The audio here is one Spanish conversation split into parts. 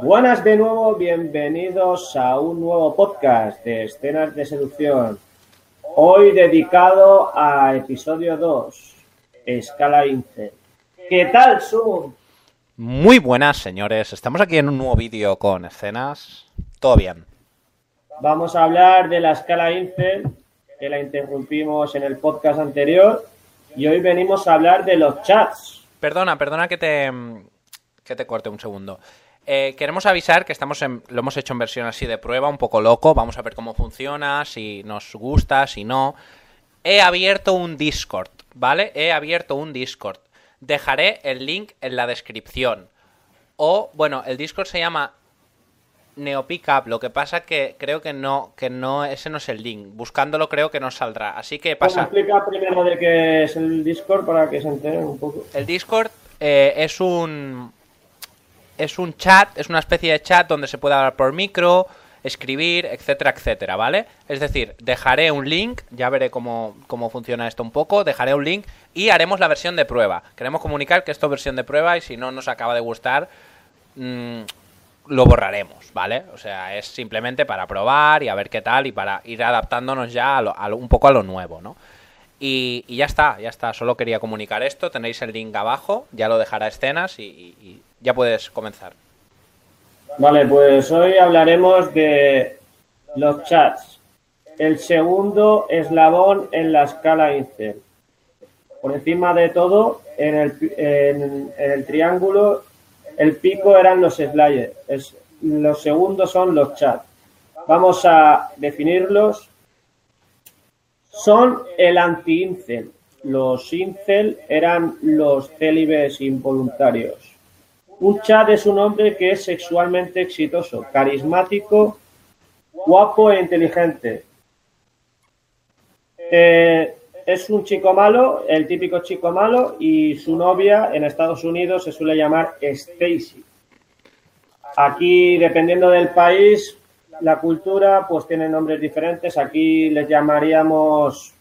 Buenas de nuevo, bienvenidos a un nuevo podcast de escenas de seducción. Hoy dedicado a episodio 2, Escala Incel. ¿Qué tal, Zoom? Muy buenas, señores. Estamos aquí en un nuevo vídeo con escenas. Todo bien. Vamos a hablar de la escala Incel, que la interrumpimos en el podcast anterior, y hoy venimos a hablar de los chats. Perdona, perdona que te, que te corte un segundo. Eh, queremos avisar que estamos en, lo hemos hecho en versión así de prueba, un poco loco. Vamos a ver cómo funciona, si nos gusta, si no. He abierto un Discord, ¿vale? He abierto un Discord. Dejaré el link en la descripción. O, bueno, el Discord se llama NeoPickup. Lo que pasa que creo que no, que no, ese no es el link. Buscándolo creo que no saldrá. Así que pasa. explica primero de qué es el Discord para que se enteren un poco. El Discord eh, es un es un chat, es una especie de chat donde se puede hablar por micro, escribir, etcétera, etcétera, ¿vale? Es decir, dejaré un link, ya veré cómo, cómo funciona esto un poco, dejaré un link y haremos la versión de prueba. Queremos comunicar que esto es versión de prueba y si no nos acaba de gustar, mmm, lo borraremos, ¿vale? O sea, es simplemente para probar y a ver qué tal y para ir adaptándonos ya a, lo, a lo, un poco a lo nuevo, ¿no? Y, y, ya está, ya está. Solo quería comunicar esto. Tenéis el link abajo, ya lo dejará escenas y ya puedes comenzar. Vale, pues hoy hablaremos de los chats. El segundo eslabón en la escala Incel. Por encima de todo, en el, en, el triángulo, el pico eran los slayers. Los segundos son los chats. Vamos a definirlos. Son el anti-incel. Los incel eran los célibes involuntarios. Un chat es un hombre que es sexualmente exitoso, carismático, guapo e inteligente. Eh, es un chico malo, el típico chico malo, y su novia en Estados Unidos se suele llamar Stacy. Aquí, dependiendo del país, la cultura, pues tiene nombres diferentes. Aquí les llamaríamos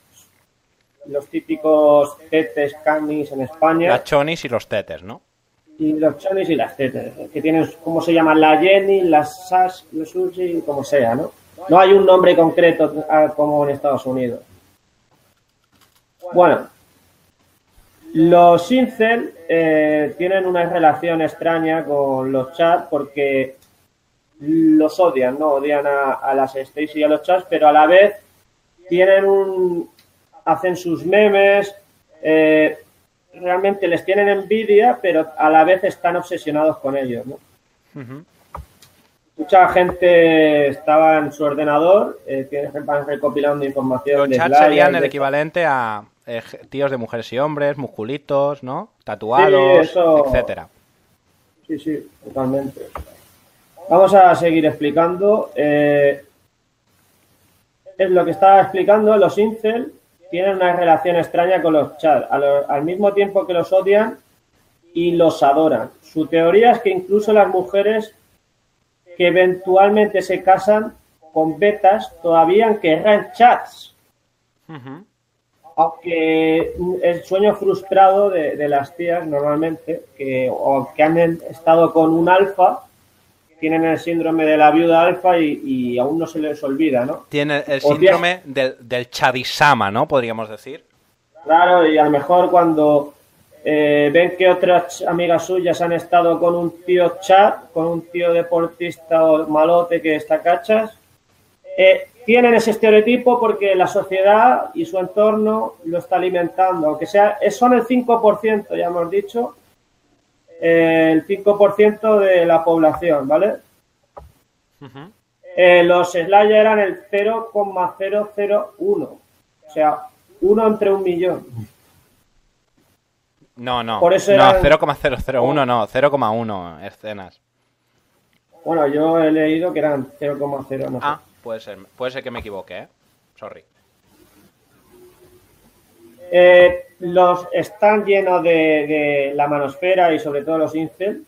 los típicos tetes, camis en España. Las chonis y los tetes, ¿no? Y los chonis y las tetas, que tienen, ¿cómo se llaman? La Jenny, las Sash, los Sushi, como sea, ¿no? No hay un nombre concreto como en Estados Unidos. Bueno, los incel eh, tienen una relación extraña con los chats porque los odian, ¿no? Odian a, a las Stacy y a los chats, pero a la vez tienen un... hacen sus memes, eh, realmente les tienen envidia, pero a la vez están obsesionados con ellos, ¿no? Uh -huh. Mucha gente estaba en su ordenador, eh, van recopilando información. Los chats serían el equivalente a eh, tíos de mujeres y hombres, musculitos, ¿no? Tatuados, sí, eso... etcétera. Sí, sí, totalmente. Vamos a seguir explicando. Eh, es lo que estaba explicando, los incel tienen una relación extraña con los chats, al, al, mismo tiempo que los odian y los adoran. Su teoría es que incluso las mujeres que eventualmente se casan con betas todavía querrán chats. Uh -huh. Aunque el sueño frustrado de, de, las tías normalmente, que, o que han estado con un alfa, tienen el síndrome de la viuda alfa y, y, aún no se les olvida, ¿no? Tiene el síndrome del, del chavisama, ¿no? Podríamos decir. Claro, y a lo mejor cuando eh, ven que otras amigas suyas han estado con un tío chat, con un tío deportista o malote que está cachas, eh, tienen ese estereotipo porque la sociedad y su entorno lo está alimentando, aunque sea, son el 5%, ya hemos dicho, el 5% de la población, ¿vale? Uh -huh. eh, los Slayer eran el 0,001, o sea, uno entre un millón. No, no, Por eso no, 0,001 no, 0,1 escenas. Bueno, yo he leído que eran 0,0, no sé. Ah, puede ser, puede ser que me equivoque, ¿eh? Sorry. Eh, los están llenos de, de, la manosfera y sobre todo los incel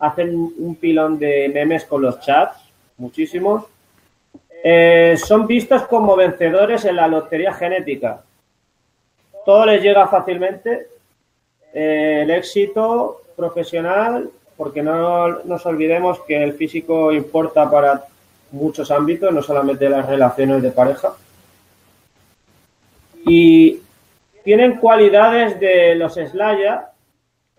hacen un pilón de memes con los chats, muchísimos. Eh, son vistos como vencedores en la lotería genética. Todo les llega fácilmente. Eh, el éxito profesional, porque no nos olvidemos que el físico importa para muchos ámbitos, no solamente las relaciones de pareja. Y tienen cualidades de los Slaya,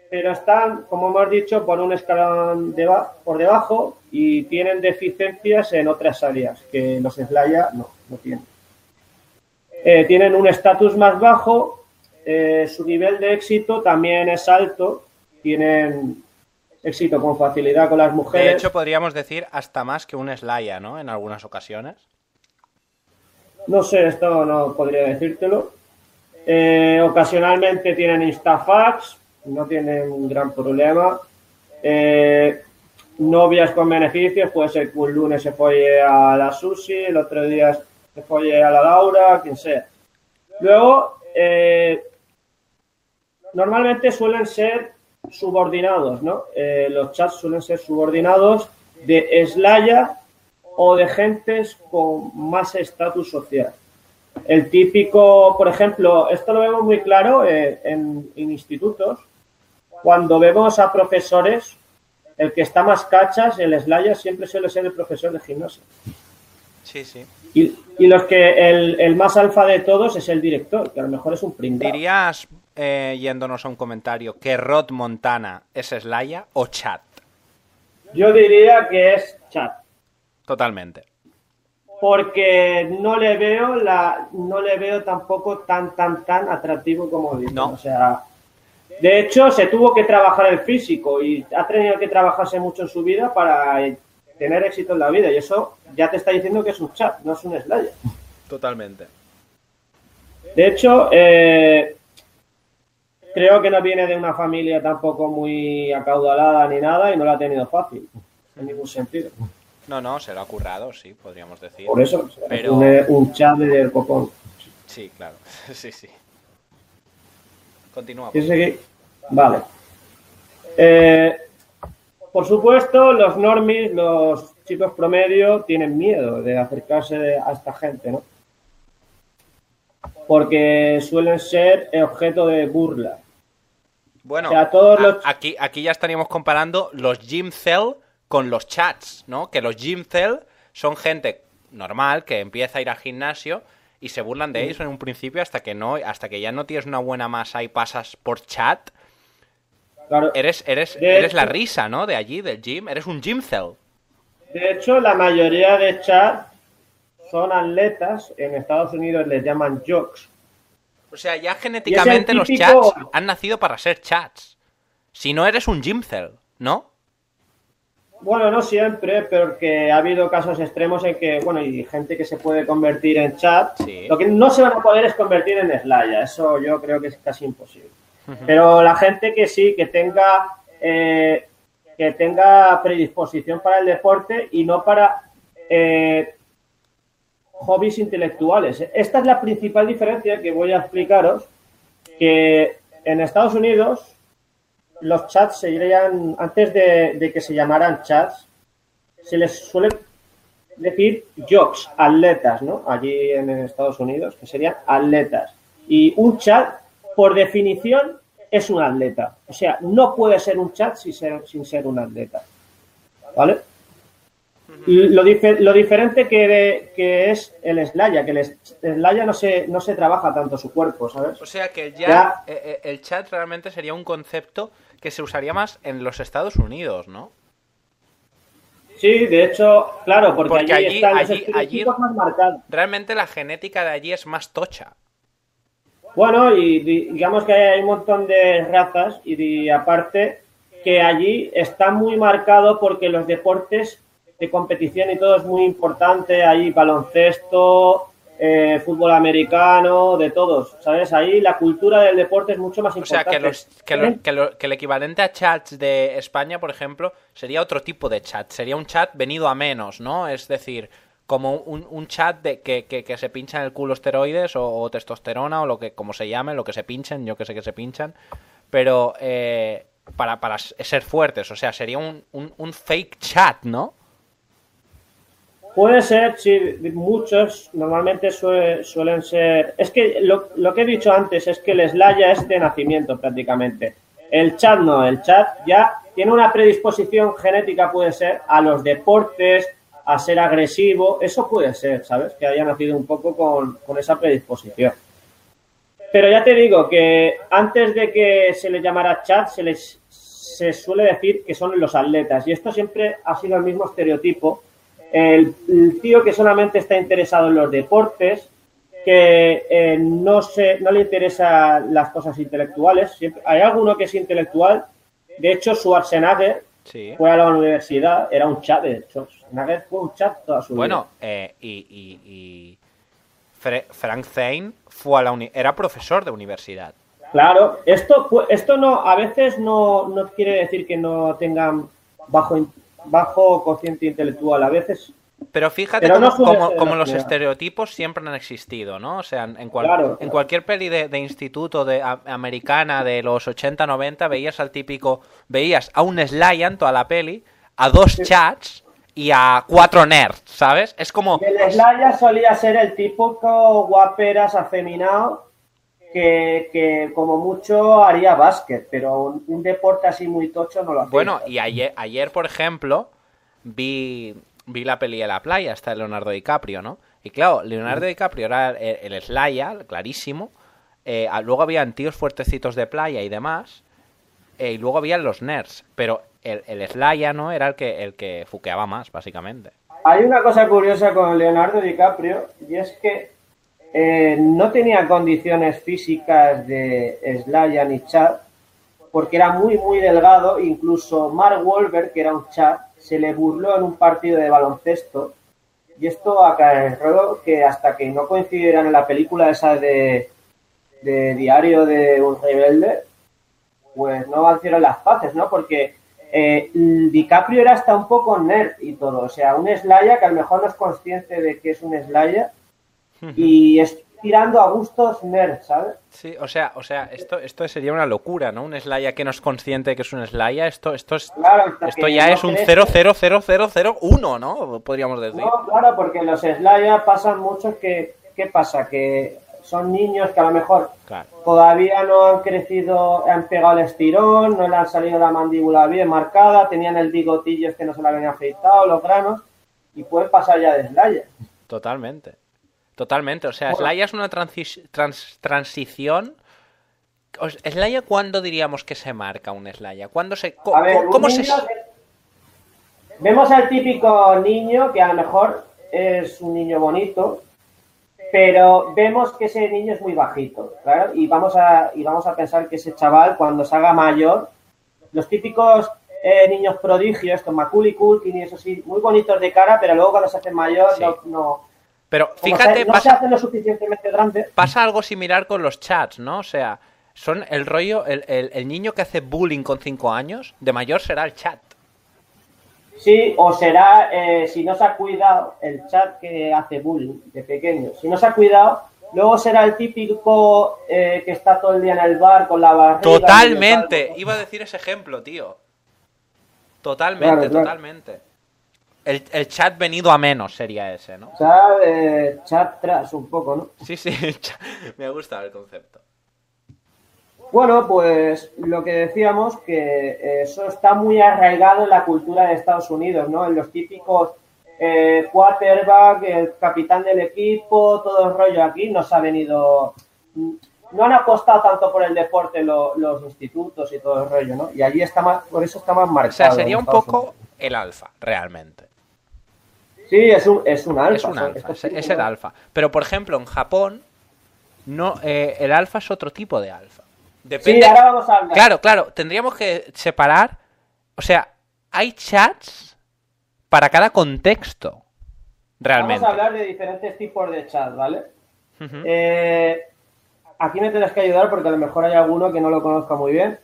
pero están, como hemos dicho, por un escalón por debajo y tienen deficiencias en otras áreas que los Slaya no, no tienen. Eh, tienen un estatus más bajo, eh, su nivel de éxito también es alto, tienen éxito con facilidad con las mujeres. De hecho, podríamos decir hasta más que un Slaya, ¿no? En algunas ocasiones. No sé, esto no podría decírtelo. Eh, ocasionalmente tienen Instafax, no tienen un gran problema. novias con beneficios, puede ser que un lunes se folle a la Susi, el otro día se folle a la Laura, quien sea. Luego, eh, normalmente suelen ser subordinados, ¿no? Eh, los chats suelen ser subordinados de Slaya o de gentes con más estatus social. El típico, por ejemplo, esto lo vemos muy claro eh, en, en, institutos, cuando vemos a profesores, el que está más cachas, el Slaya, siempre suele ser el profesor de gimnasia. Sí, sí. Y, y los que el, el, más alfa de todos es el director, que a lo mejor es un pringado. ¿Dirías, eh, yéndonos a un comentario, que Rod Montana es Slaya o Chat? Yo diría que es Chat. Totalmente. Porque no le veo la, no le veo tampoco tan tan tan atractivo como dicen. No. O sea, de hecho se tuvo que trabajar el físico y ha tenido que trabajarse mucho en su vida para tener éxito en la vida y eso ya te está diciendo que es un chat, no es un Slayer. Totalmente. De hecho, eh, creo que no viene de una familia tampoco muy acaudalada ni nada y no la ha tenido fácil, en ningún sentido. No, no, se lo ha currado, sí, podríamos decir. Por eso, Pero- un, chat del copón. Sí, claro. Sí, sí. Continúa. ¿Quieres seguir? Vale. Eh, por supuesto, los normies, los chicos promedio, tienen miedo de acercarse a esta gente, ¿no? Porque suelen ser objeto de burla. Bueno, O sea, todos los- aquí, aquí ya estaríamos comparando los gym cell con los chats, ¿no? Que los gym cell son gente normal que empieza a ir al gimnasio y se burlan de ellos en un principio hasta que no, hasta que ya no tienes una buena masa y pasas por chat, Claro, eres, eres, De eres la risa, ¿no? De allí, del gym, eres un gym cell. de hecho, la mayoría de chat son atletas. En Estados Unidos les llaman jocks. O sea, ya genéticamente los chats han nacido para ser chats. Si no eres un gym cell, ¿no? Bueno, no siempre, porque ha habido casos extremos en que, bueno, y gente que se puede convertir en chat. Sí. Lo que no se van a poder es convertir en Slaya, eso yo creo que es casi imposible. Pero la gente que sí, que tenga, eh, que tenga predisposición para el deporte y no para eh, hobbies intelectuales. Esta es la principal diferencia que voy a explicaros, que en Estados Unidos los chats serían, antes de, de que se llamaran chats, se les suele decir jocks, atletas, ¿no? Allí en Estados Unidos, que serían atletas. Y un chat, por definición, es un atleta. O sea, no puede ser un chat sin ser, sin ser un atleta. ¿Vale? Lo, lo diferente que, de- que es el Slaya, que el Slaya no se, no se trabaja tanto su cuerpo, ¿sabes? O sea que ya, Ya. eh, eh, el chat realmente sería un concepto que se usaría más en los Estados Unidos, ¿no? Sí, de hecho, claro, porque, Porque allí, allí- están los allí- más marcados. Realmente la genética de allí es más tocha. Bueno, y di- digamos que hay un montón de razas y aparte que allí está muy marcado porque los deportes de competición y todo es muy importante, ahí baloncesto, eh, fútbol americano, de todos, ¿sabes? Ahí la cultura del deporte es mucho más O sea importante. que, los, que, lo- que lo- que el equivalente a chats de España, por ejemplo, sería otro tipo de chat. Sería un chat venido a menos, ¿no? Es decir, como un, un chat de que, que- que se pincha en el culo esteroides o, o testosterona o lo que como se llame, lo que se pinchen, yo que sé que se pinchan. Pero eh, para, para ser fuertes, o sea, sería un, un, un fake chat, ¿no? Puede ser, sí, muchos normalmente sue- suelen ser. Es que lo, lo que he dicho antes es que el Slaya es de nacimiento prácticamente. El chat no, el chat ya tiene una predisposición genética, puede ser, a los deportes, a ser agresivo, eso puede ser, ¿sabes? Que haya nacido un poco con, con esa predisposición. Pero ya te digo que antes de que se le llamara chat, se les se suele decir que son los atletas. Y esto siempre ha sido el mismo estereotipo. El, tío que solamente está interesado en los deportes, que eh, no, se, no le interesan las cosas intelectuales. Siempre, hay alguno que es intelectual. De hecho, Schwarzenegger fue a la universidad, era un chat, de hecho. Schwarzenegger fue un chat toda su bueno, eh, y, y, y Frank Zane fue a la era profesor de universidad. Claro, esto, esto no, a veces no, no quiere decir que no tengan bajo, bajo cociente intelectual, a veces pero fíjate como, los estereotipos siempre han existido, ¿no? O sea, en, en cualquier peli de, instituto de, americana de los 80-90 veías al típico, veías a un Slyan toda la peli, a dos chats y a cuatro nerds, ¿sabes? Es como... El Slaya solía ser el típico guaperas afeminado que, como mucho haría básquet, pero un, deporte así muy tocho no lo hace. Bueno, y ayer, ayer por ejemplo, vi, vi la peli de la playa, está Leonardo DiCaprio, ¿no? Y claro, Leonardo DiCaprio era el, el Slaya, clarísimo. Eh, luego habían tíos fuertecitos de playa y demás. Eh, y luego habían los nerds. Pero el, el Slaya, ¿no? Era el que, el que fuqueaba más, básicamente. Hay una cosa curiosa con Leonardo DiCaprio, y es que eh, no tenía condiciones físicas de Slaya ni Chad, porque era muy, muy delgado. Incluso Mark Wahlberg, que era un Chad, se le burló en un partido de baloncesto. Y esto acarreó que hasta que no coincidieran en la película esa de, Diario de un rebelde, pues no hicieron las paces, ¿no? Porque eh, DiCaprio era hasta un poco nerd y todo. O sea, un Slaya que a lo mejor no es consciente de que es un Slaya y es tirando a gustos nerd, ¿sabes? Sí, o sea, o sea, esto, esto sería una locura, ¿no? Un Slaya que no es consciente que es un Slaya, esto, esto es, esto ya es un 00001, ¿no? Podríamos decir. No, claro, porque los Slaya pasan mucho que, ¿qué pasa? Que son niños que a lo mejor todavía no han crecido, han pegado el estirón, no le han salido la mandíbula bien marcada, tenían el bigotillo este no se lo habían afeitado, los granos, y pueden pasar ya de Slaya. Totalmente. Totalmente, o sea, Slaya es una transición. ¿Slaya cuándo diríamos que se marca un Slaya? ¿Cuándo se, ¿Cómo se.? Vemos al típico niño que a lo mejor es un niño bonito, pero vemos que ese niño es muy bajito, ¿claro? Y vamos a, y vamos a pensar que ese chaval, cuando se haga mayor, los típicos eh, niños prodigios, con Macaulay Culkin y eso sí, muy bonitos de cara, pero luego cuando se hacen mayor no pero fíjate, pasa, lo suficientemente grande. Pasa algo similar con los chats, ¿no? O sea, son el rollo, el, niño que hace bullying con 5 años, de mayor será el chat. Sí, o será, eh, si no se ha cuidado, el chat que hace bullying de pequeño. Si no se ha cuidado, luego será el típico eh, que está todo el día en el bar con la barriga. Totalmente, iba a decir ese ejemplo, tío. Totalmente, totalmente. El, chat venido a menos sería ese, ¿no? Chat, eh, chat tras un poco, ¿no? Sí, sí, me gusta el concepto. Bueno, pues lo que decíamos, que eso está muy arraigado en la cultura de Estados Unidos, ¿no? En los típicos eh, quarterback, el capitán del equipo, todo el rollo aquí nos ha venido... No han apostado tanto por el deporte los institutos y todo el rollo, ¿no? Y allí está más, por eso está más marcado. O sea, sería un poco el alfa, realmente. Sí, es un, es un alfa. Es un alfa, es, el alfa. Pero, por ejemplo, en Japón, no eh, el alfa es otro tipo de alfa. Depende... Sí, ahora vamos a hablar. Claro, claro, tendríamos que separar. O sea, hay chats para cada contexto. Realmente. Vamos a hablar de diferentes tipos de chats, ¿vale? Eh, aquí me tienes que ayudar porque a lo mejor hay alguno que no lo conozca muy bien.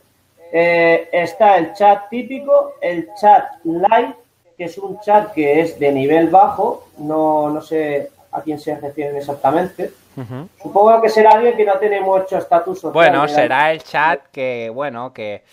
Eh, está el chat típico, el chat live que es un chat que es de nivel bajo, no, no sé a quién se refieren exactamente. Supongo que será alguien que no tiene mucho estatus social. Bueno, será el chat que, bueno, que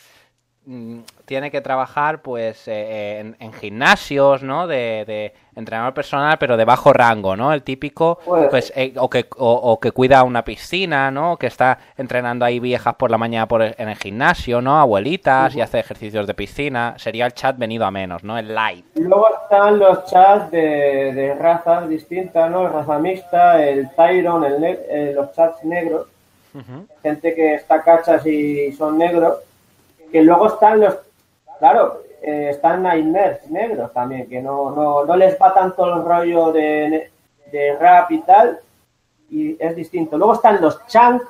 tiene que trabajar pues eh, en, en gimnasios, ¿no? De, de entrenador personal, pero de bajo rango, ¿no? El típico, Puede pues, eh, o, que, o, o que cuida una piscina, ¿no? Que está entrenando ahí viejas por la mañana por el- en el gimnasio, ¿no? Abuelitas y hace ejercicios de piscina. Sería el chat venido a menos, ¿no? El light. Luego están los chats de, de razas distintas, ¿no? Raza mixta, el Tyron, el ne- eh, los chats negros, gente que está cachas y son negros, que luego están los, claro, eh, están Nightmares negros también, que no, no, no les va tanto el rollo de, de rap y tal, y es distinto. Luego están los Chunk,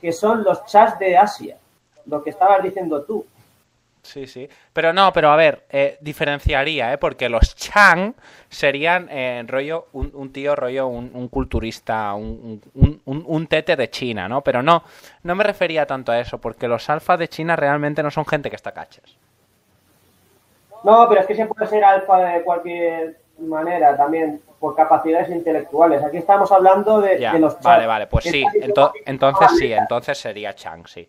que son los chats de Asia, lo que estabas diciendo tú. Sí, sí. Pero no, pero a ver, eh, diferenciaría, ¿eh? Porque los Chang serían eh, rollo, un, un tío rollo, un, un culturista, un, un, tete de China, ¿no? Pero no, no me refería tanto a eso, porque los alfas de China realmente no son gente que está cachas. No, pero es que se puede ser alfa de cualquier manera también, por capacidades intelectuales. Aquí estamos hablando de, Ya, de los chats. vale, vale, pues sí, ento- entonces sí, entonces sería Chang, sí.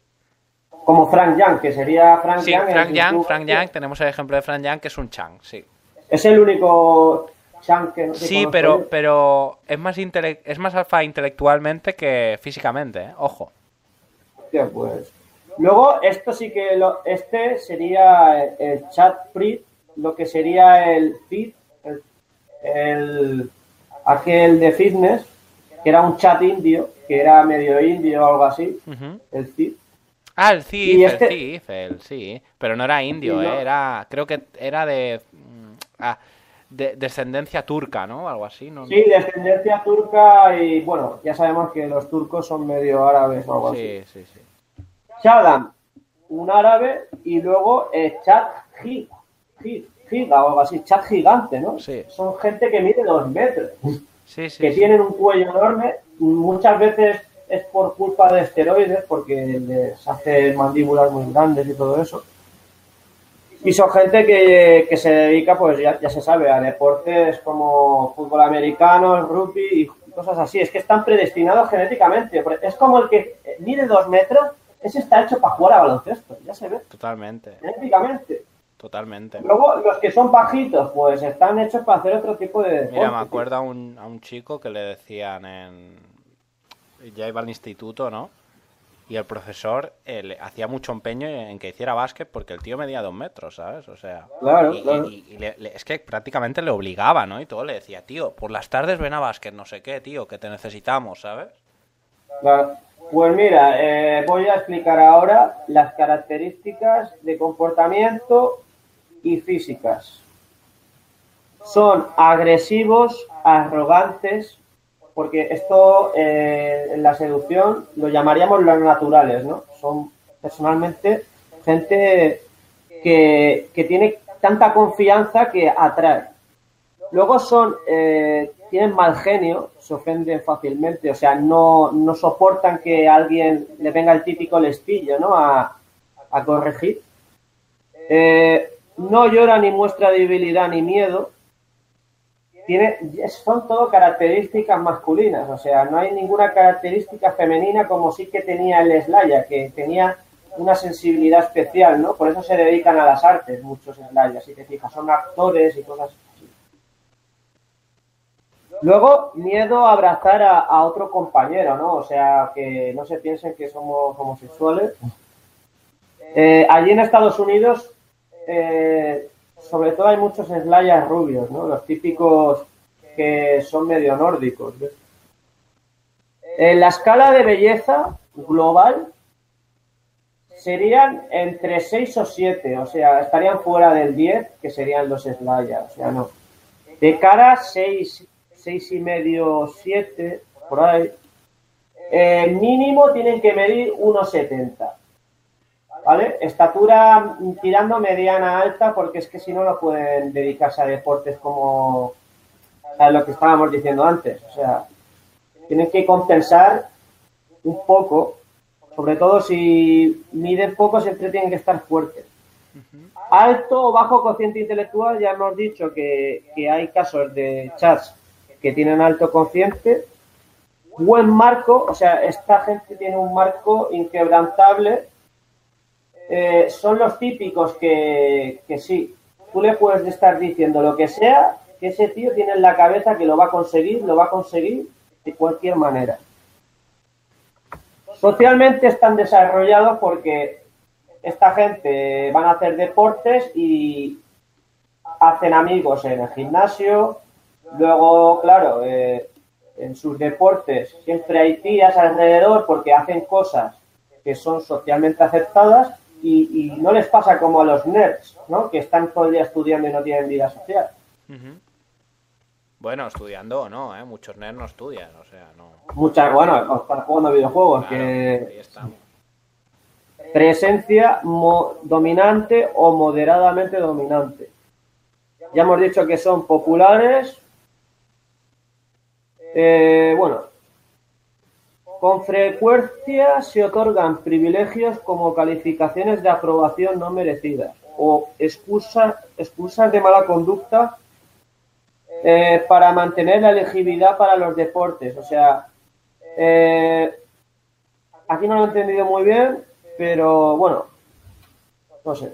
Como Frank Yang, que sería Frank Sí, Yang. Frank Yang, Frank Yang, tenemos el ejemplo de Frank Yang, que es un Chang, sí. Es el único Chang que Sí, pero, yo. pero es más intele- es más alfa intelectualmente que físicamente, ¿eh? Ojo. Hostia, pues. Luego, esto sí que lo, este sería el, el chat free, lo que sería el feed, el, el- aquel de fitness, que era un chat indio, que era medio indio o algo así, el feed. Ah, el Y este- el sí, pero no era indio, Sí, ¿no? ¿eh? era, creo que era de, mm, ah, de descendencia turca, ¿no? Algo así, ¿no? Sí, descendencia turca y bueno, ya sabemos que los turcos son medio árabes o algo así. sí, sí, sí. Shadam, un árabe, y luego eh, Chat Giga, Gi- Giga o algo así, Chat gigante, ¿no? Sí. Son gente que mide dos metros, Sí, sí, que sí. tienen un cuello enorme, muchas veces es por culpa de esteroides, porque les hace mandíbulas muy grandes y todo eso. Y son gente que, que se dedica, pues ya, ya se sabe, a deportes como fútbol americano, rugby y cosas así. Es que están predestinados genéticamente. Es como el que mide dos metros, ese está hecho para jugar a baloncesto, ya se ve, Totalmente, genéticamente. totalmente. Luego, los que son bajitos, pues están hechos para hacer otro tipo de deporte. Mira, me acuerdo a un, a un chico que le decían en... Ya iba al instituto, ¿no? Y el profesor eh, le hacía mucho empeño en que hiciera básquet porque el tío medía dos metros, ¿sabes? O sea... Claro, y, claro. y- y le- le- es que prácticamente le obligaba, ¿no? Y todo le decía, tío, por las tardes ven a básquet, no sé qué, tío, que te necesitamos, ¿sabes? Claro. Pues mira, eh, voy a explicar ahora las características de comportamiento y físicas. Son agresivos, arrogantes, porque esto eh, en la seducción lo llamaríamos los naturales, ¿no? Son personalmente gente que, que tiene tanta confianza que atrae. Luego son, eh, tienen mal genio, se ofenden fácilmente, o sea, no, no soportan que alguien le venga el típico lestillo, ¿no? A, a corregir. Eh, no llora ni muestra debilidad ni miedo. Tiene, son todo características masculinas, o sea, no hay ninguna característica femenina como sí que tenía el Slaya, que tenía una sensibilidad especial, ¿no? Por eso se dedican a las artes muchos Slaya, si te fijas, son actores y cosas así. Luego, miedo a abrazar a, a otro compañero, ¿no? O sea, que no se piensen que somos homosexuales. Eh, allí en Estados Unidos, eh, sobre todo hay muchos slayers rubios, ¿no? Los típicos que son medio nórdicos. ¿ves? En la escala de belleza global serían entre 6 o 7, o sea, estarían fuera del 10, que serían los slayers, o sea, no. De cara 6, 6 y medio, 7, por ahí. Eh, mínimo tienen que medir 1,70. ¿Vale? Estatura tirando mediana alta porque es que si no no pueden dedicarse a deportes como a lo que estábamos diciendo antes. O sea, tienen que compensar un poco, sobre todo si miden poco siempre tienen que estar fuertes. Alto o bajo cociente intelectual, ya hemos dicho que, que hay casos de chats que tienen alto cociente. Buen marco, o sea, esta gente tiene un marco inquebrantable eh, son los típicos que, que sí, tú le puedes estar diciendo lo que sea, que ese tío tiene en la cabeza que lo va a conseguir, lo va a conseguir de cualquier manera. Socialmente están desarrollados porque esta gente van a hacer deportes y hacen amigos en el gimnasio. Luego, claro, eh, en sus deportes siempre hay tías alrededor porque hacen cosas que son socialmente aceptadas y, y no les pasa como a los nerds, ¿no? Que están todo el día estudiando y no tienen vida social. Bueno, estudiando o no, ¿eh? Muchos nerds no estudian, o sea, no. Muchas, bueno, están jugando videojuegos, Claro, ahí que estamos. presencia mo- dominante o moderadamente dominante. Ya hemos dicho que son populares. Eh, bueno, con frecuencia se otorgan privilegios como calificaciones de aprobación no merecidas o excusas, excusas de mala conducta eh, para mantener la elegibilidad para los deportes. O sea, eh, aquí no lo he entendido muy bien, pero bueno, no sé.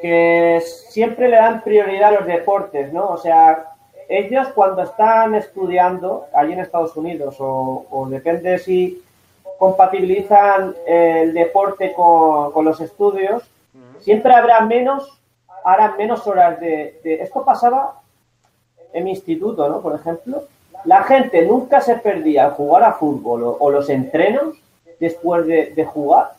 Que siempre le dan prioridad a los deportes, ¿no? O sea, ellos cuando están estudiando allí en Estados Unidos, o, o depende si compatibilizan el deporte con, con los estudios, siempre habrá menos, harán menos horas de, de- Esto pasaba en mi instituto, ¿no? Por ejemplo, la gente nunca se perdía al jugar a fútbol o, o los entrenos después de, de jugar,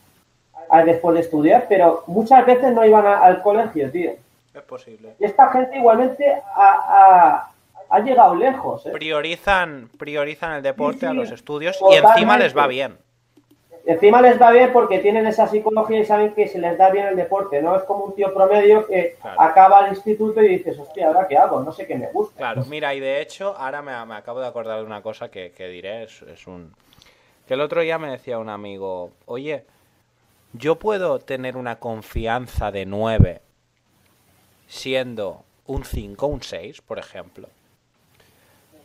a- después de estudiar, pero muchas veces no iban a- al colegio, tío. Es posible. Y esta gente igualmente ha, ha- llegado lejos, ¿eh? Priorizan, priorizan el deporte Sí, a los estudios y encima les va bien. Encima les va bien porque tienen esa psicología y saben que se les da bien el deporte, ¿no? Es como un tío promedio que Claro. acaba el instituto y dices, hostia, ¿ahora qué hago? No sé qué me gusta. Claro, mira, y de hecho, ahora me, me acabo de acordar de una cosa que, que diré, es, es un... Que el otro día me decía un amigo, oye, yo puedo tener una confianza de 9 siendo un 5, un 6, por ejemplo.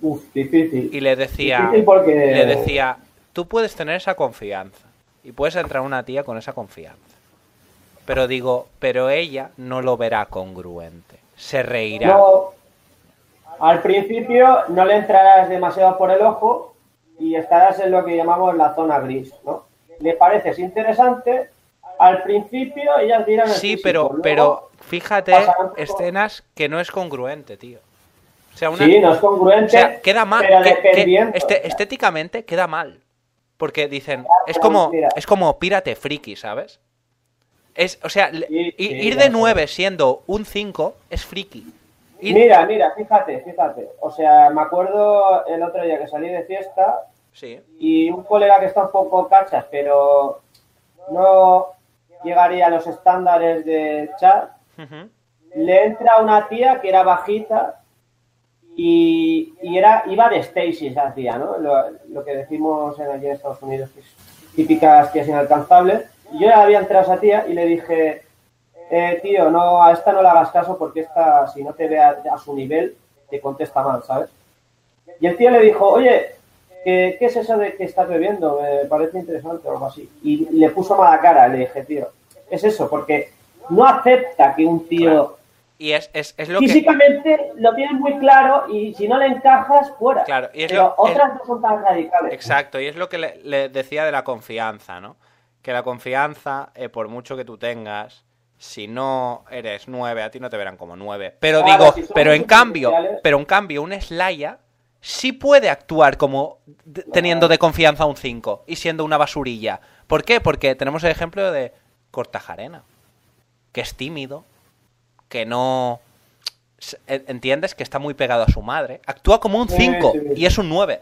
Uf, difícil. Y le decía, porque... le decía, tú puedes tener esa confianza y puedes entrar a una tía con esa confianza. Pero digo, pero ella no lo verá congruente. Se reirá. No, al principio no le entrarás demasiado por el ojo y estarás en lo que llamamos la zona gris, ¿no? Le pareces interesante, al principio ellas dirán el Sí, físico, pero, pero fíjate escenas que no es congruente, tío. O sea, una, Sí, no es o congruente, sea, queda mal. pero que- que dependiendo. este- estéticamente queda mal. Porque dicen, es como, es como pírate friki, ¿sabes? Es, o sea, Sí, sí, ir de sé. 9 siendo un 5 es friki. Ir- Mira, mira, fíjate, fíjate. O sea, me acuerdo el otro día que salí de fiesta Sí. y un colega que está un poco cachas, pero no llegaría a los estándares de chat, le entra una tía que era bajita y, era iba de Stacy esa tía, ¿no? Lo, que decimos en allí en Estados Unidos, que es típicas tías inalcanzables. Y yo ya había entrado a esa tía y le dije, eh, tío, no, a esta no le hagas caso porque esta, si no te ve a, su nivel, te contesta mal, ¿sabes? Y el tío le dijo, oye, ¿qué, qué es eso de que estás bebiendo? Me parece interesante o algo así. Y le puso mala cara, le dije, tío, es eso, porque no acepta que un tío. Y es, es, es lo que... físicamente lo tiene muy claro y si no le encajas, fuera. Claro, y es Pero lo- otras no son tan radicales. Exacto, y es lo que le, le decía de la confianza, ¿no? Que la confianza, eh, por mucho que tú tengas, si no eres nueve, a ti no te verán como nueve. Pero Claro, digo, si pero en cambio, pero en cambio, un Slaya sí puede actuar como teniendo de confianza un 5 y siendo una basurilla. ¿Por qué? Porque tenemos el ejemplo de Cortajarena, que es tímido, que no... ¿Entiendes? Que está muy pegado a su madre. Actúa como un Sí, 5 sí, sí. y es un 9.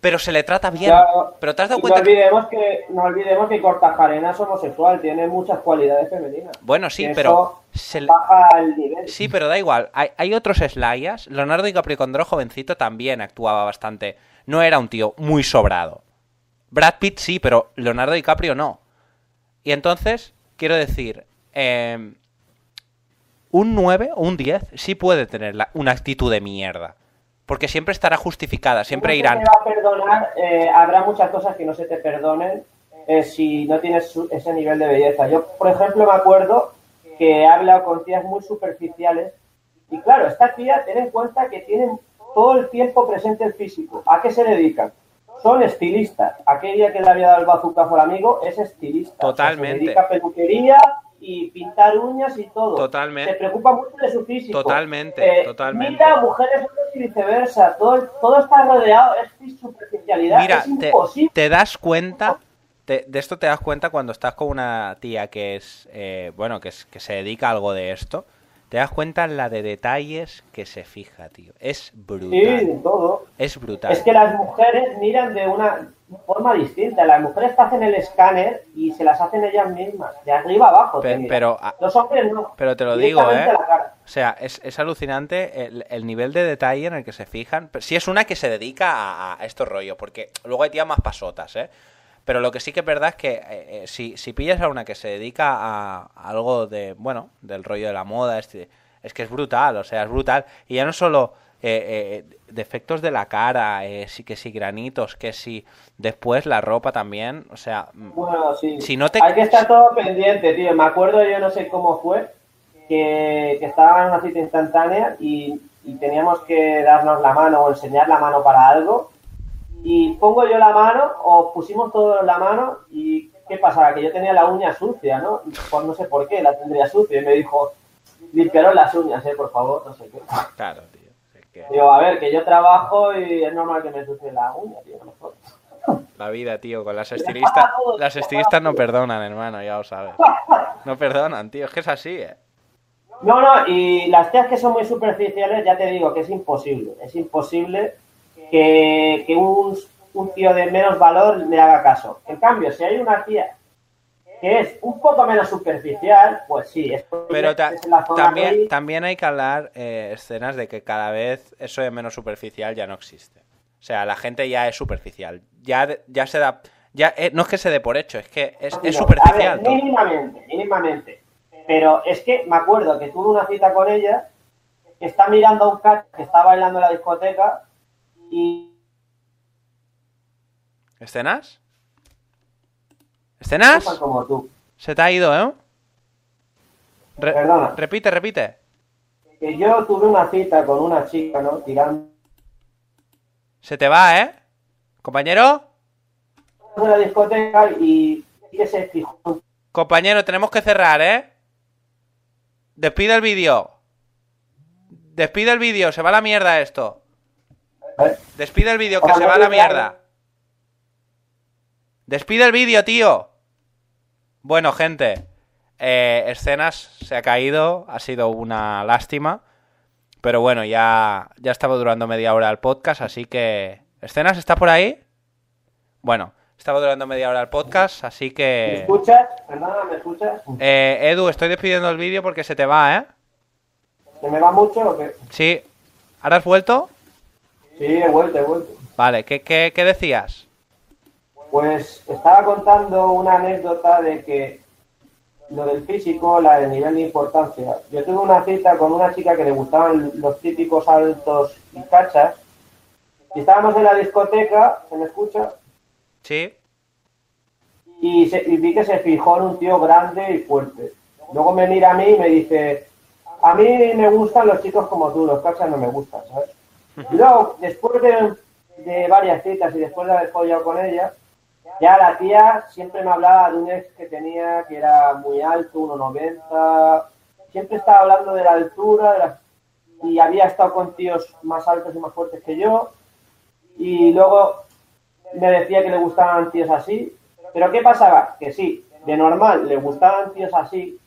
Pero se le trata bien. Claro, Pero te has dado cuenta no olvidemos que no olvidemos que Cortajarena es homosexual, tiene muchas cualidades femeninas. Bueno, sí, pero... eso se le- baja el nivel. Sí, pero da igual. Hay, hay otros Slayas. Leonardo DiCaprio cuando era jovencito también actuaba bastante. No era un tío muy sobrado. Brad Pitt sí, pero Leonardo DiCaprio no. Y entonces, quiero decir, eh, un 9 o un 10 sí puede tener la- una actitud de mierda. Porque siempre estará justificada, siempre No se irán. te va a perdonar, eh, habrá muchas cosas que no se te perdonen eh, si no tienes su- ese nivel de belleza. Yo, por ejemplo, me acuerdo que he hablado con tías muy superficiales y claro, esta tía, ten en cuenta que tienen todo el tiempo presente el físico. ¿A qué se dedican? Son estilistas. Aquel día que le había dado el bazucazo al amigo es estilista. O sea, Totalmente. se dedica a peluquería y pintar uñas y todo. Totalmente. Se preocupa mucho de su físico. Totalmente, Eh, totalmente. Mira, mujeres y viceversa. Todo, todo está rodeado, es superficialidad. Mira, es te, imposible. te das cuenta, te- de esto te das cuenta cuando estás con una tía que es, eh, bueno, que, es, que se dedica a algo de esto. Te das cuenta la de detalles que se fija, tío. Es brutal. Sí, todo. Es brutal. Es que las mujeres miran de una forma distinta. Las mujeres te hacen el escáner y se las hacen ellas mismas, de arriba abajo. Pe- pero, ah, los hombres no. pero te lo digo, ¿eh? O sea, es, es alucinante el, el nivel de detalle en el que se fijan. Si es una que se dedica a, a estos rollos, porque luego hay tías más pasotas, ¿eh? Pero lo que sí que es verdad es que eh, eh, si, si pillas a una que se dedica a, a algo de, bueno, del rollo de la moda, este, es que es brutal, o sea, es brutal. Y ya no solo eh, eh, defectos de la cara, eh, sí que sí granitos, que sí después la ropa también, o sea, mm, Bueno, sí. Si no te- Hay que estar todo pendiente, tío. Me acuerdo, yo no sé cómo fue, que, que estaba en una cita instantánea y, y teníamos que darnos la mano o enseñar la mano para algo. Y pongo yo la mano, o pusimos todos la mano, y ¿qué pasaba? Que yo tenía la uña sucia, ¿no? Pues no sé por qué, la tendría sucia. Y me dijo, limpiaros las uñas, ¿eh? Por favor, no sé qué. claro, tío. es que Digo, a ver, que yo trabajo y es normal que me ensucie la uña, tío. No me jodas. La vida, tío, con las estilistas. Las estilistas no perdonan, hermano, ya lo sabes. No perdonan, tío, es que es así, eh. No, no, y las tías que son muy superficiales, ya te digo que es imposible. Es imposible que, que un, un tío de menos valor le haga caso. En cambio, si hay una tía que es un poco menos superficial, pues sí, es Pero ta- es la zona también, también hay que hablar eh, escenas de que cada vez eso de menos superficial ya no existe. O sea, la gente ya es superficial. Ya, ya se da. Ya, eh, no es que se dé por hecho, es que es, superficial. ver, mínimamente, mínimamente. Pero es que me acuerdo que tuve una cita con ella, que está mirando a un cat que está bailando en la discoteca ¿Escenas? ¿Escenas? piensan como tú. Se te ha ido, ¿eh? Re- Perdona. repite, repite. Que yo tuve una cita con una chica, ¿no? Tirando Se te va, ¿eh? Compañero. discoteca y Compañero, tenemos que cerrar, ¿eh? Despide el vídeo. Despide el vídeo, se va a la mierda esto. ¿Eh? Despide el vídeo, que se va a la mierda. Despide el vídeo, tío. Bueno, gente. eh, escenas se ha caído. Ha sido una lástima. Pero bueno, ya, ya estaba durando media hora el podcast, así que... ¿Escenas está por ahí? Bueno, estaba durando media hora el podcast, así ¿Me que... escuchas? Perdona, ¿me escuchas? Eh, Edu, estoy despidiendo el vídeo porque se te va, ¿eh? ¿Se me va mucho o qué? Sí. ¿Ahora has vuelto? Sí, he vuelto, he vuelto. Vale, ¿qué, qué, qué decías? Pues estaba contando una anécdota de que lo del físico, la del nivel de importancia. Yo tuve una cita con una chica que le gustaban los típicos altos y cachas. Y estábamos en la discoteca, ¿se me escucha? Sí. Y, se- y vi que se fijó en un tío grande y fuerte. Luego me mira a mí y me dice, a mí me gustan los chicos como tú, los cachas no me gustan, ¿sabes? Luego, después de, de varias citas y después de haber follado con ella, ya la tía siempre me hablaba de un ex que tenía que era muy alto, 1,90. Siempre estaba hablando de la altura y había estado con tíos más altos y más fuertes que yo. Y luego me decía que le gustaban tíos así. Pero ¿qué pasaba? Que sí, de normal le gustaban tíos así.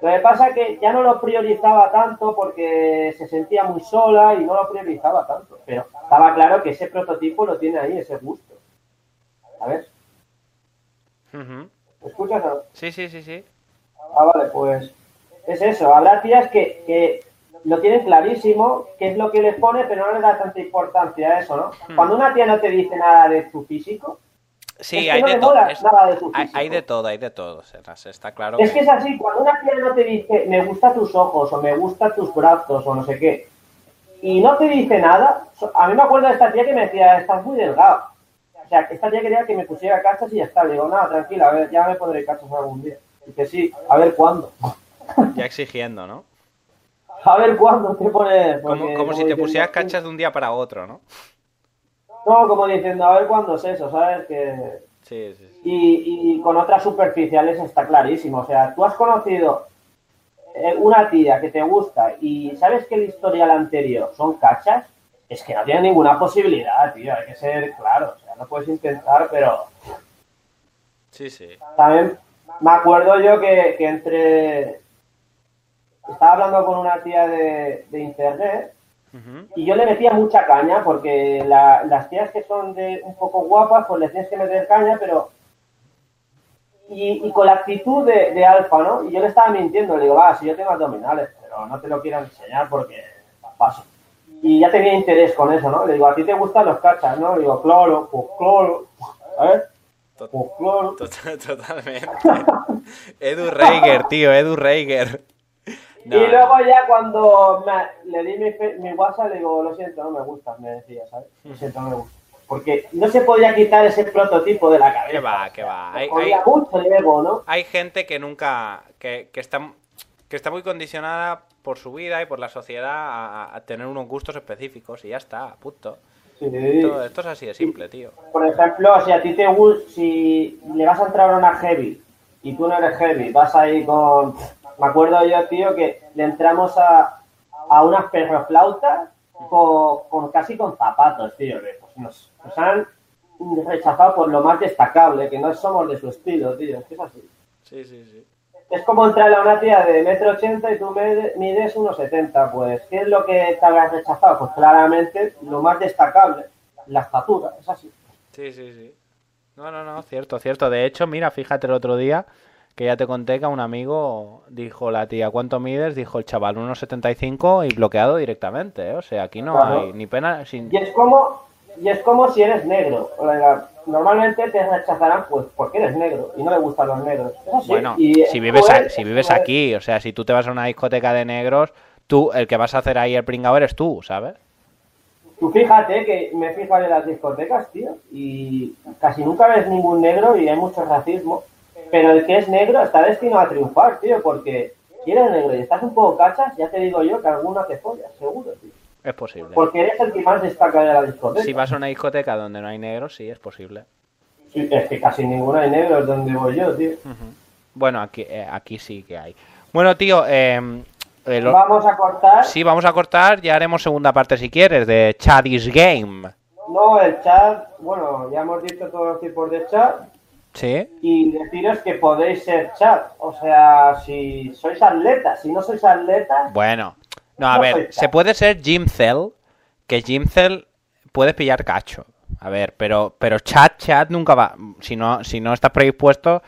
Lo que pasa es que ya no lo priorizaba tanto porque se sentía muy sola y no lo priorizaba tanto. Pero estaba claro que ese prototipo lo tiene ahí, ese gusto. ¿Me escuchas? o no? Sí, sí, sí, sí. Ah, vale, pues es eso. Habrá tías que, que lo tienen clarísimo, qué es lo que les pone, pero no le da tanta importancia a eso, ¿no? Hmm. Cuando una tía no te dice nada de tu físico, Sí, hay de todo. Hay, de todo, hay de todo. Está claro. es que es así. Cuando una tía no te dice, me gustan tus ojos, o me gustan tus brazos, o no sé qué, y no te dice nada, a mí me acuerdo de esta tía que me decía, estás muy delgado. o sea, esta tía quería que me pusiera cachas y ya está. Le digo, nada, tranquila, a ver, ya me pondré cachas algún día. Y que sí, a ver cuándo. Ya exigiendo, ¿no? A ver cuándo te pones. Como, como si te pusieras cachas de un día para otro, ¿no? No, como diciendo, a ver cuándo es eso, ¿sabes? Que... Sí, sí, sí. Y, y con otras superficiales está clarísimo. O sea, tú has conocido eh, una tía que te gusta y sabes que el historial anterior son cachas, es que no tiene ninguna posibilidad, tío. Hay que ser claro. O sea, no puedes intentar, pero Sí, sí. también me acuerdo yo que, que entre. Estaba hablando con una tía de, de internet Y yo le metía mucha caña porque la- las tías que son de un poco guapas, pues les tienes que meter caña, pero. Y, y con la actitud de, de alfa, ¿no? Y yo le estaba mintiendo, le digo, va, si yo tengo abdominales, pero no te lo quiero enseñar porque paso. Y ya tenía interés con eso, ¿no? Le digo, ¿a ti te gustan los cachas, no? Le digo, claro, pues claro, ¿sabes? Pues claro. Tot- Totalmente. Edu Reiger, tío, Edu Reiger. No, y luego ya cuando me- le di mi, mi WhatsApp, le digo, lo siento, no me gustas, me decía, ¿sabes? Lo siento, no me gusta. Porque no se podía quitar ese prototipo de la cabeza. Que va, que va. Hay- hay- mucho ego, ¿no? hay gente que nunca. Que, que está, que está muy condicionada por su vida y por la sociedad a, a tener unos gustos específicos y ya está, punto. Sí. Esto, esto es así de simple, tío. Por ejemplo, si a ti te gusta, si le vas a entrar a una heavy y tú no eres heavy, vas ahí con... Me acuerdo yo, tío, que le entramos a, a unas perroflautas con, con casi con zapatos, tío. pues, nos, nos han rechazado por lo más destacable, que no somos de su estilo, tío. Es así. Sí, sí, sí. Es como entrarle a una tía de metro ochenta y tú me- mides unos 70, pues ¿qué es lo que te habrás rechazado? Pues claramente lo más destacable, la estatura, es así. Sí, sí, sí. No, no, no, cierto, cierto. De hecho, mira, fíjate el otro día que ya te conté que a un amigo dijo la tía, ¿cuánto mides? Dijo el chaval, 1,75 y bloqueado directamente, ¿eh? O sea, aquí no Claro. hay ni pena sin... Y es como, y es como si eres negro. O sea, Normalmente te rechazarán pues porque eres negro y no le gustan los negros. Así. Bueno, Y, si vives, a- si vives aquí, o sea, si tú te vas a una discoteca de negros, tú, el que vas a hacer ahí el pringao eres tú, ¿sabes? Tú fíjate que me fijo en las discotecas, tío, y casi nunca ves ningún negro y hay mucho racismo. Pero el que es negro está destinado a triunfar, tío, porque si eres negro y estás un poco cachas, ya te digo yo que alguno te follas, seguro, tío. Es posible. Porque eres el que más destaca de la discoteca. Si vas a una discoteca donde no hay negros, sí, es posible. Sí, es que casi ninguno hay negros donde voy yo, tío. Bueno, aquí, eh, aquí sí que hay. Bueno, tío, eh, eh, lo- Vamos a cortar. sí, vamos a cortar, ya haremos segunda parte si quieres, de Chadis Game. No, el chat, bueno, ya hemos dicho todos los tipos de chat ¿Sí? y deciros que podéis ser chat. O sea, si sois atletas, si no sois atletas, Bueno, no, a No ver, se puede ser Gymcel, que Gymcel puedes pillar cacho. A ver, pero, pero chat, chat nunca va. Si no, si no estás predispuesto,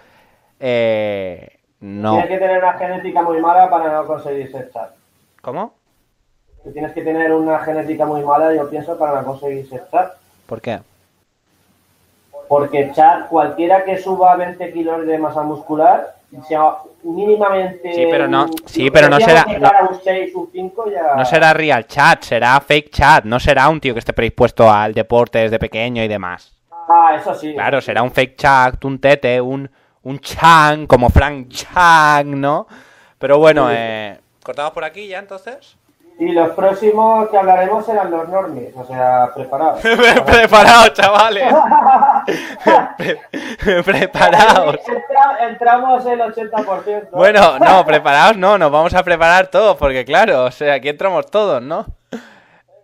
eh, no. tienes que tener una genética muy mala para no conseguir ser chat. ¿Cómo? Tienes que tener una genética muy mala, yo pienso, para no conseguir ser chat. ¿Por qué? Porque chat, cualquiera que suba 20 kilos de masa muscular, sea mínimamente... Sí, pero no- sí, pero no será- llegar a un 6, un 5 ya... No será real chat, será fake chat, no será un tío que esté predispuesto al deporte desde pequeño y demás. Ah, eso sí. Claro, será un fake chat, un tete, un, un Chang, como Frank Chang, ¿no? Pero bueno, Sí. eh, ¿cortamos por aquí ya entonces? Y los próximos que hablaremos serán los normies, o sea, preparados. Preparados, chavales. Pre- Preparados. Entra- entramos el 80%. Bueno, no, preparados no, nos vamos a preparar todos, porque claro, o sea, aquí entramos todos, ¿no?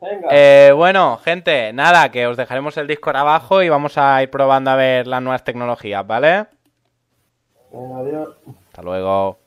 Venga. Eh, bueno, gente, nada, que os dejaremos el Discord abajo y vamos a ir probando a ver las nuevas tecnologías, ¿vale? Venga, adiós. Hasta luego.